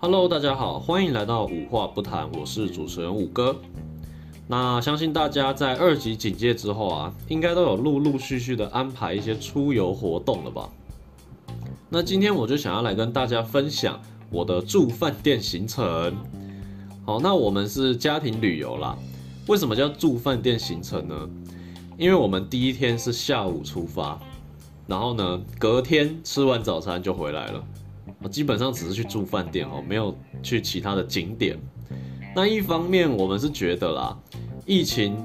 Hello，大家好，欢迎来到五话不谈，我是主持人五哥。那相信大家在二级警戒之后啊，应该都有陆陆续续的安排一些出游活动了吧？那今天我就想要来跟大家分享我的住饭店行程。好，那我们是家庭旅游啦。为什么叫住饭店行程呢？因为我们第一天是下午出发，然后呢，隔天吃完早餐就回来了。我基本上只是去住饭店哦，没有去其他的景点。那一方面，我们是觉得啦，疫情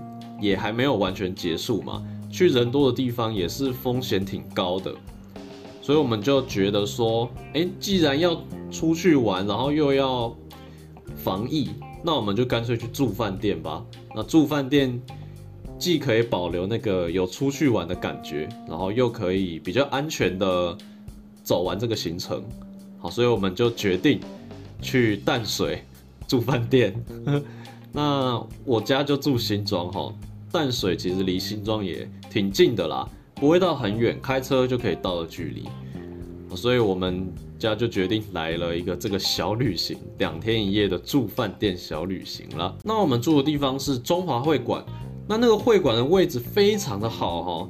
也还没有完全结束嘛，去人多的地方也是风险挺高的，所以我们就觉得说，诶，既然要出去玩，然后又要防疫，那我们就干脆去住饭店吧。那住饭店既可以保留那个有出去玩的感觉，然后又可以比较安全的走完这个行程。好，所以我们就决定去淡水。住饭店，那我家就住新庄哈，淡水其实离新庄也挺近的啦，不会到很远，开车就可以到的距离，所以我们家就决定来了一个这个小旅行，两天一夜的住饭店小旅行了。那我们住的地方是中华会馆，那那个会馆的位置非常的好哈，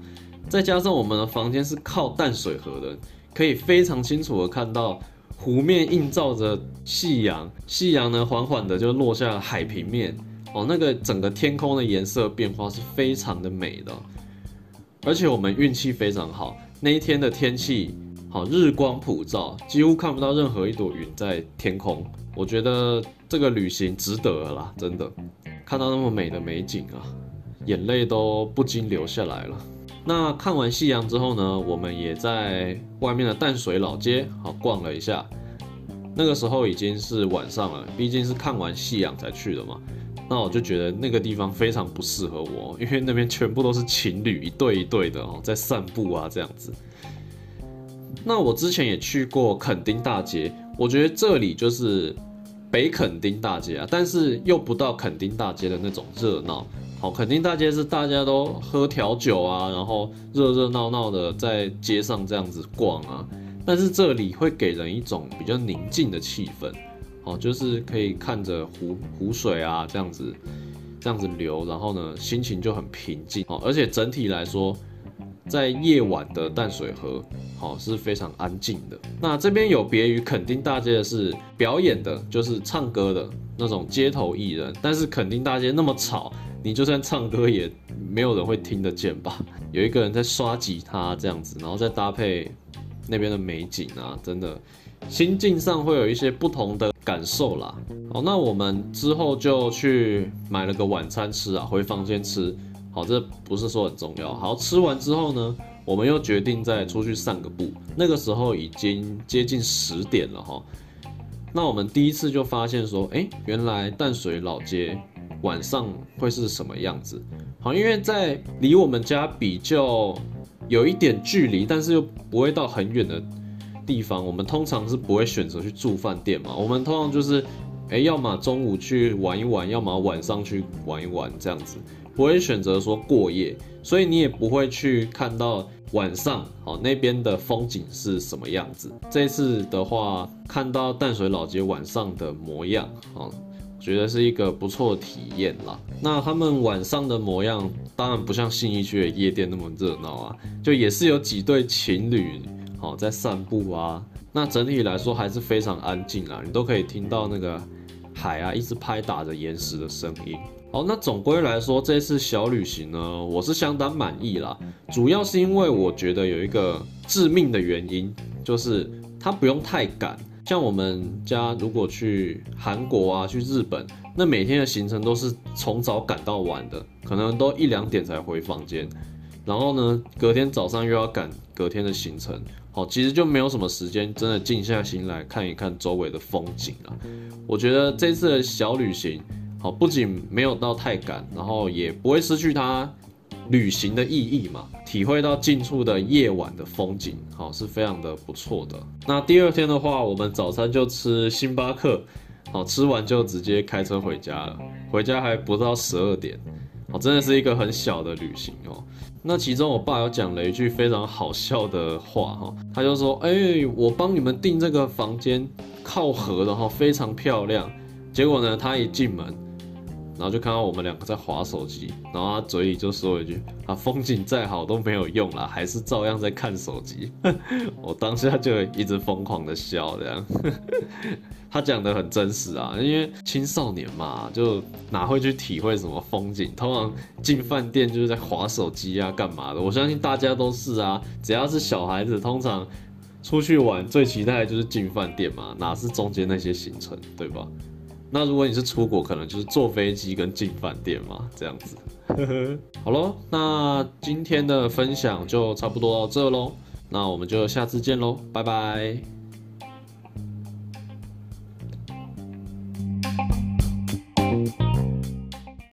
再加上我们的房间是靠淡水河的，可以非常清楚的看到。湖面映照着夕阳，夕阳呢缓缓的就落下了海平面哦，那个整个天空的颜色变化是非常的美的，而且我们运气非常好，那一天的天气好，日光普照，几乎看不到任何一朵云在天空。我觉得这个旅行值得了啦，真的，看到那么美的美景啊，眼泪都不禁流下来了。那看完夕阳之后呢，我们也在外面的淡水老街好逛了一下。那个时候已经是晚上了，毕竟是看完夕阳才去的嘛。那我就觉得那个地方非常不适合我，因为那边全部都是情侣一对一对的哦，在散步啊这样子。那我之前也去过垦丁大街，我觉得这里就是北垦丁大街啊，但是又不到垦丁大街的那种热闹。好，垦丁大街是大家都喝调酒啊，然后热热闹闹的在街上这样子逛啊。但是这里会给人一种比较宁静的气氛，哦，就是可以看着湖湖水啊这样子这样子流，然后呢心情就很平静。哦，而且整体来说，在夜晚的淡水河，好是非常安静的。那这边有别于垦丁大街的是表演的，就是唱歌的那种街头艺人，但是垦丁大街那么吵。你就算唱歌也没有人会听得见吧？有一个人在刷吉他这样子，然后再搭配那边的美景啊，真的心境上会有一些不同的感受啦。好，那我们之后就去买了个晚餐吃啊，回房间吃。好，这不是说很重要。好，吃完之后呢，我们又决定再出去散个步。那个时候已经接近十点了哈。那我们第一次就发现说，哎，原来淡水老街。晚上会是什么样子？好，因为在离我们家比较有一点距离，但是又不会到很远的地方，我们通常是不会选择去住饭店嘛。我们通常就是，诶，要么中午去玩一玩，要么晚上去玩一玩这样子，不会选择说过夜。所以你也不会去看到晚上，好，那边的风景是什么样子。这次的话，看到淡水老街晚上的模样，啊。觉得是一个不错的体验啦。那他们晚上的模样，当然不像信义区的夜店那么热闹啊，就也是有几对情侣，好在散步啊。那整体来说还是非常安静啊，你都可以听到那个海啊一直拍打着岩石的声音。好，那总归来说，这次小旅行呢，我是相当满意啦。主要是因为我觉得有一个致命的原因，就是它不用太赶。像我们家如果去韩国啊，去日本，那每天的行程都是从早赶到晚的，可能都一两点才回房间，然后呢，隔天早上又要赶隔天的行程，好，其实就没有什么时间真的静下心来看一看周围的风景了。我觉得这次的小旅行，好，不仅没有到太赶，然后也不会失去它。旅行的意义嘛，体会到近处的夜晚的风景，好，是非常的不错的。那第二天的话，我们早餐就吃星巴克，好，吃完就直接开车回家了。回家还不到十二点，哦，真的是一个很小的旅行哦。那其中我爸有讲了一句非常好笑的话哈，他就说：“哎，我帮你们订这个房间靠河的哈，非常漂亮。”结果呢，他一进门。然后就看到我们两个在滑手机，然后他嘴里就说一句：“啊，风景再好都没有用啦，还是照样在看手机。”我当下就一直疯狂的笑，这样。他讲的很真实啊，因为青少年嘛，就哪会去体会什么风景？通常进饭店就是在滑手机啊，干嘛的？我相信大家都是啊，只要是小孩子，通常出去玩最期待的就是进饭店嘛，哪是中间那些行程，对吧？那如果你是出国，可能就是坐飞机跟进饭店嘛，这样子。好喽，那今天的分享就差不多到这喽，那我们就下次见喽，拜拜。